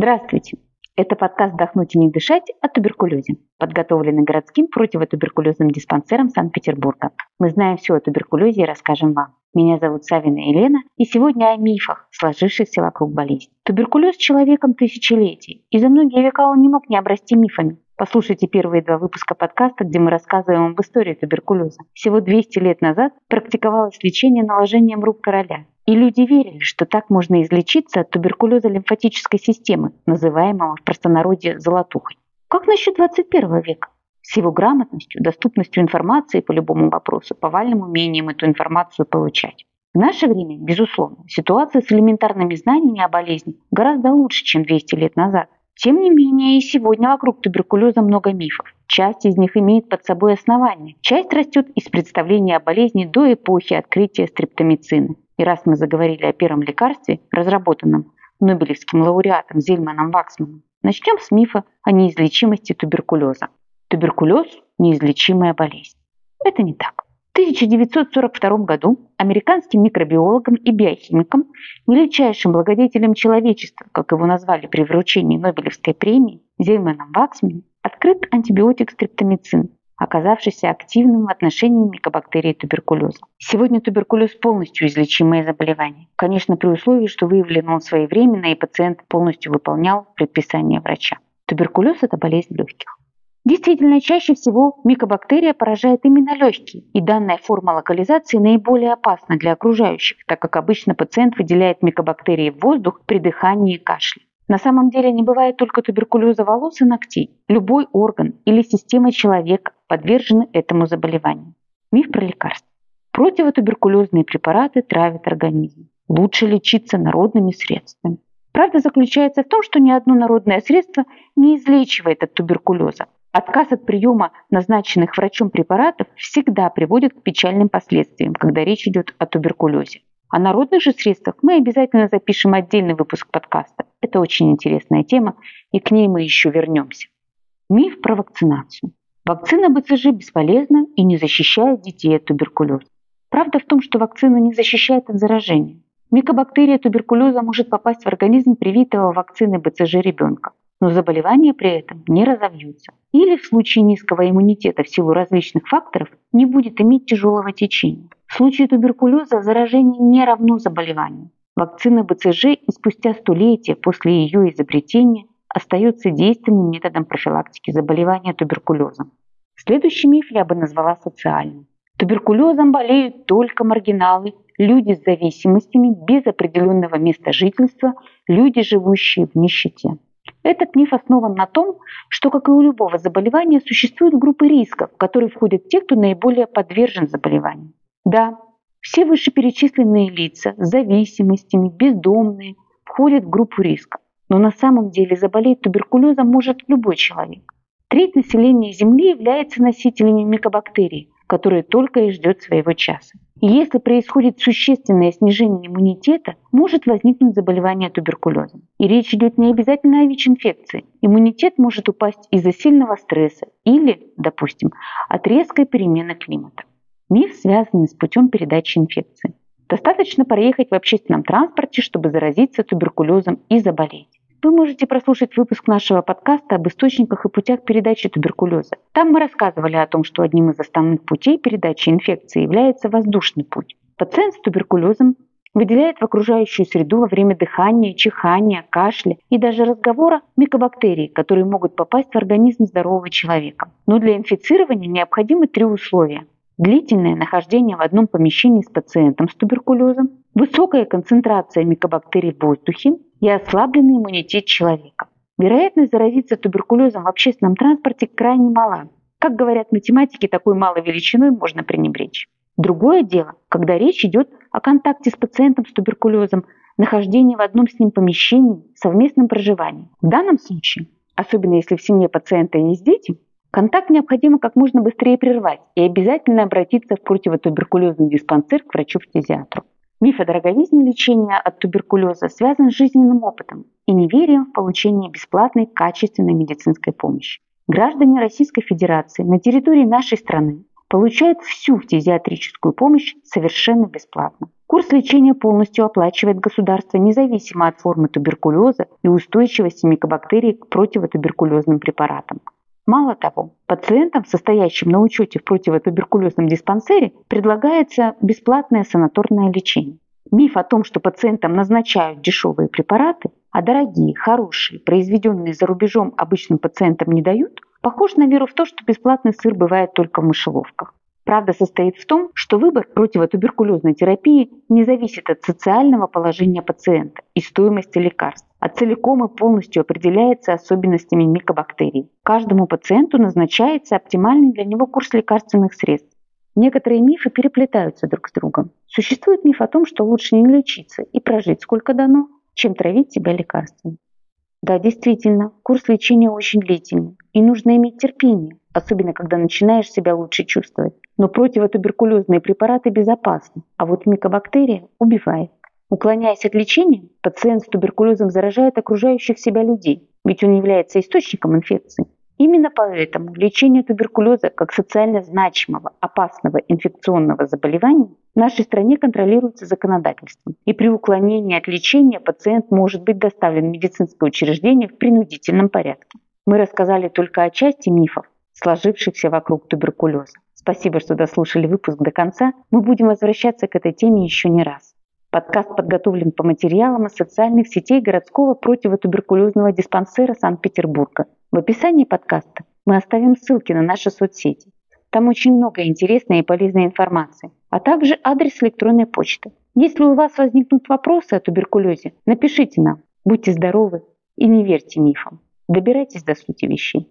Здравствуйте! Это подкаст «Вдохнуть и не дышать» о туберкулезе, подготовленный городским противотуберкулезным диспансером Санкт-Петербурга. Мы знаем все о туберкулезе и расскажем вам. Меня зовут Савина Елена, и сегодня о мифах, сложившихся вокруг болезни. Туберкулез человеком тысячелетий, и за многие века он не мог не обрасти мифами. Послушайте первые два выпуска подкаста, где мы рассказываем об истории туберкулеза. Всего 200 лет назад практиковалось лечение наложением рук короля. И люди верили, что так можно излечиться от туберкулеза лимфатической системы, называемого в простонародье золотухой. Как насчет 21 века? С его грамотностью, доступностью информации по любому вопросу, повальным умением эту информацию получать. В наше время, безусловно, ситуация с элементарными знаниями о болезни гораздо лучше, чем 200 лет назад. Тем не менее, и сегодня вокруг туберкулеза много мифов. Часть из них имеет под собой основание. Часть растет из представления о болезни до эпохи открытия стрептомицина. И раз мы заговорили о первом лекарстве, разработанном Нобелевским лауреатом Зельманом Ваксманом, начнем с мифа о неизлечимости туберкулеза. Туберкулез – неизлечимая болезнь. Это не так. В 1942 году американским микробиологом и биохимиком, величайшим благодетелем человечества, как его назвали при вручении Нобелевской премии, Зельманом Ваксманом, открыт антибиотик стрептомицин, оказавшийся активным в отношении микобактерии туберкулеза. Сегодня туберкулез полностью излечимое заболевание. Конечно, при условии, что выявлен он своевременно и пациент полностью выполнял предписание врача. Туберкулез – это болезнь легких. Действительно, чаще всего микобактерия поражает именно легкие, и данная форма локализации наиболее опасна для окружающих, так как обычно пациент выделяет микобактерии в воздух при дыхании и кашле. На самом деле не бывает только туберкулеза волос и ногтей. Любой орган или система человека подвержены этому заболеванию. Миф про лекарства. Противотуберкулезные препараты травят организм. Лучше лечиться народными средствами. Правда заключается в том, что ни одно народное средство не излечивает от туберкулеза. Отказ от приема назначенных врачом препаратов всегда приводит к печальным последствиям, когда речь идет о туберкулезе. О народных же средствах мы обязательно запишем отдельный выпуск подкаста. Это очень интересная тема, и к ней мы еще вернемся. Миф про вакцинацию. Вакцина БЦЖ бесполезна и не защищает детей от туберкулеза. Правда в том, что вакцина не защищает от заражения. Микобактерия туберкулеза может попасть в организм привитого вакцины БЦЖ ребенка, но заболевание при этом не разовьется. Или в случае низкого иммунитета в силу различных факторов не будет иметь тяжелого течения. В случае туберкулеза заражение не равно заболеванию. Вакцина БЦЖ и спустя столетия после ее изобретения остается действенным методом профилактики заболевания туберкулезом. Следующий миф я бы назвала социальным. Туберкулезом болеют только маргиналы, люди с зависимостями без определенного места жительства, люди, живущие в нищете. Этот миф основан на том, что, как и у любого заболевания, существуют группы рисков, в которые входят те, кто наиболее подвержен заболеванию. Да, все вышеперечисленные лица с зависимостями, бездомные, входят в группу риска. Но на самом деле заболеть туберкулезом может любой человек. Треть населения Земли является носителями микобактерий, которые только и ждет своего часа. И если происходит существенное снижение иммунитета, может возникнуть заболевание туберкулезом. И речь идет не обязательно о ВИЧ-инфекции. Иммунитет может упасть из-за сильного стресса или, допустим, от резкой перемены климата. Миф, связанный с путем передачи инфекции. Достаточно проехать в общественном транспорте, чтобы заразиться туберкулезом и заболеть. Вы можете прослушать выпуск нашего подкаста об источниках и путях передачи туберкулеза. Там мы рассказывали о том, что одним из основных путей передачи инфекции является воздушный путь. Пациент с туберкулезом выделяет в окружающую среду во время дыхания, чихания, кашля и даже разговора микобактерии, которые могут попасть в организм здорового человека. Но для инфицирования необходимы три условия длительное нахождение в одном помещении с пациентом с туберкулезом, высокая концентрация микобактерий в воздухе и ослабленный иммунитет человека. Вероятность заразиться туберкулезом в общественном транспорте крайне мала. Как говорят математики, такой малой величиной можно пренебречь. Другое дело, когда речь идет о контакте с пациентом с туберкулезом, нахождении в одном с ним помещении, совместном проживании. В данном случае, особенно если в семье пациента есть дети, Контакт необходимо как можно быстрее прервать и обязательно обратиться в противотуберкулезный диспансер к врачу-фтизиатру. Миф о дороговизне лечения от туберкулеза связан с жизненным опытом и неверием в получение бесплатной качественной медицинской помощи. Граждане Российской Федерации на территории нашей страны получают всю фтизиатрическую помощь совершенно бесплатно. Курс лечения полностью оплачивает государство независимо от формы туберкулеза и устойчивости микобактерий к противотуберкулезным препаратам. Мало того, пациентам, состоящим на учете в противотуберкулезном диспансере, предлагается бесплатное санаторное лечение. Миф о том, что пациентам назначают дешевые препараты, а дорогие, хорошие, произведенные за рубежом обычным пациентам не дают, похож на веру в то, что бесплатный сыр бывает только в мышеловках. Правда состоит в том, что выбор противотуберкулезной терапии не зависит от социального положения пациента и стоимости лекарств, а целиком и полностью определяется особенностями микобактерий. Каждому пациенту назначается оптимальный для него курс лекарственных средств. Некоторые мифы переплетаются друг с другом. Существует миф о том, что лучше не лечиться и прожить сколько дано, чем травить себя лекарствами. Да, действительно, курс лечения очень длительный, и нужно иметь терпение, особенно когда начинаешь себя лучше чувствовать. Но противотуберкулезные препараты безопасны, а вот микобактерия убивает. Уклоняясь от лечения, пациент с туберкулезом заражает окружающих себя людей, ведь он является источником инфекции. Именно поэтому лечение туберкулеза как социально значимого, опасного инфекционного заболевания в нашей стране контролируется законодательством. И при уклонении от лечения пациент может быть доставлен в медицинское учреждение в принудительном порядке. Мы рассказали только о части мифов, сложившихся вокруг туберкулеза. Спасибо, что дослушали выпуск до конца. Мы будем возвращаться к этой теме еще не раз. Подкаст подготовлен по материалам из социальных сетей городского противотуберкулезного диспансера Санкт-Петербурга. В описании подкаста мы оставим ссылки на наши соцсети. Там очень много интересной и полезной информации, а также адрес электронной почты. Если у вас возникнут вопросы о туберкулезе, напишите нам. Будьте здоровы и не верьте мифам. Добирайтесь до сути вещей.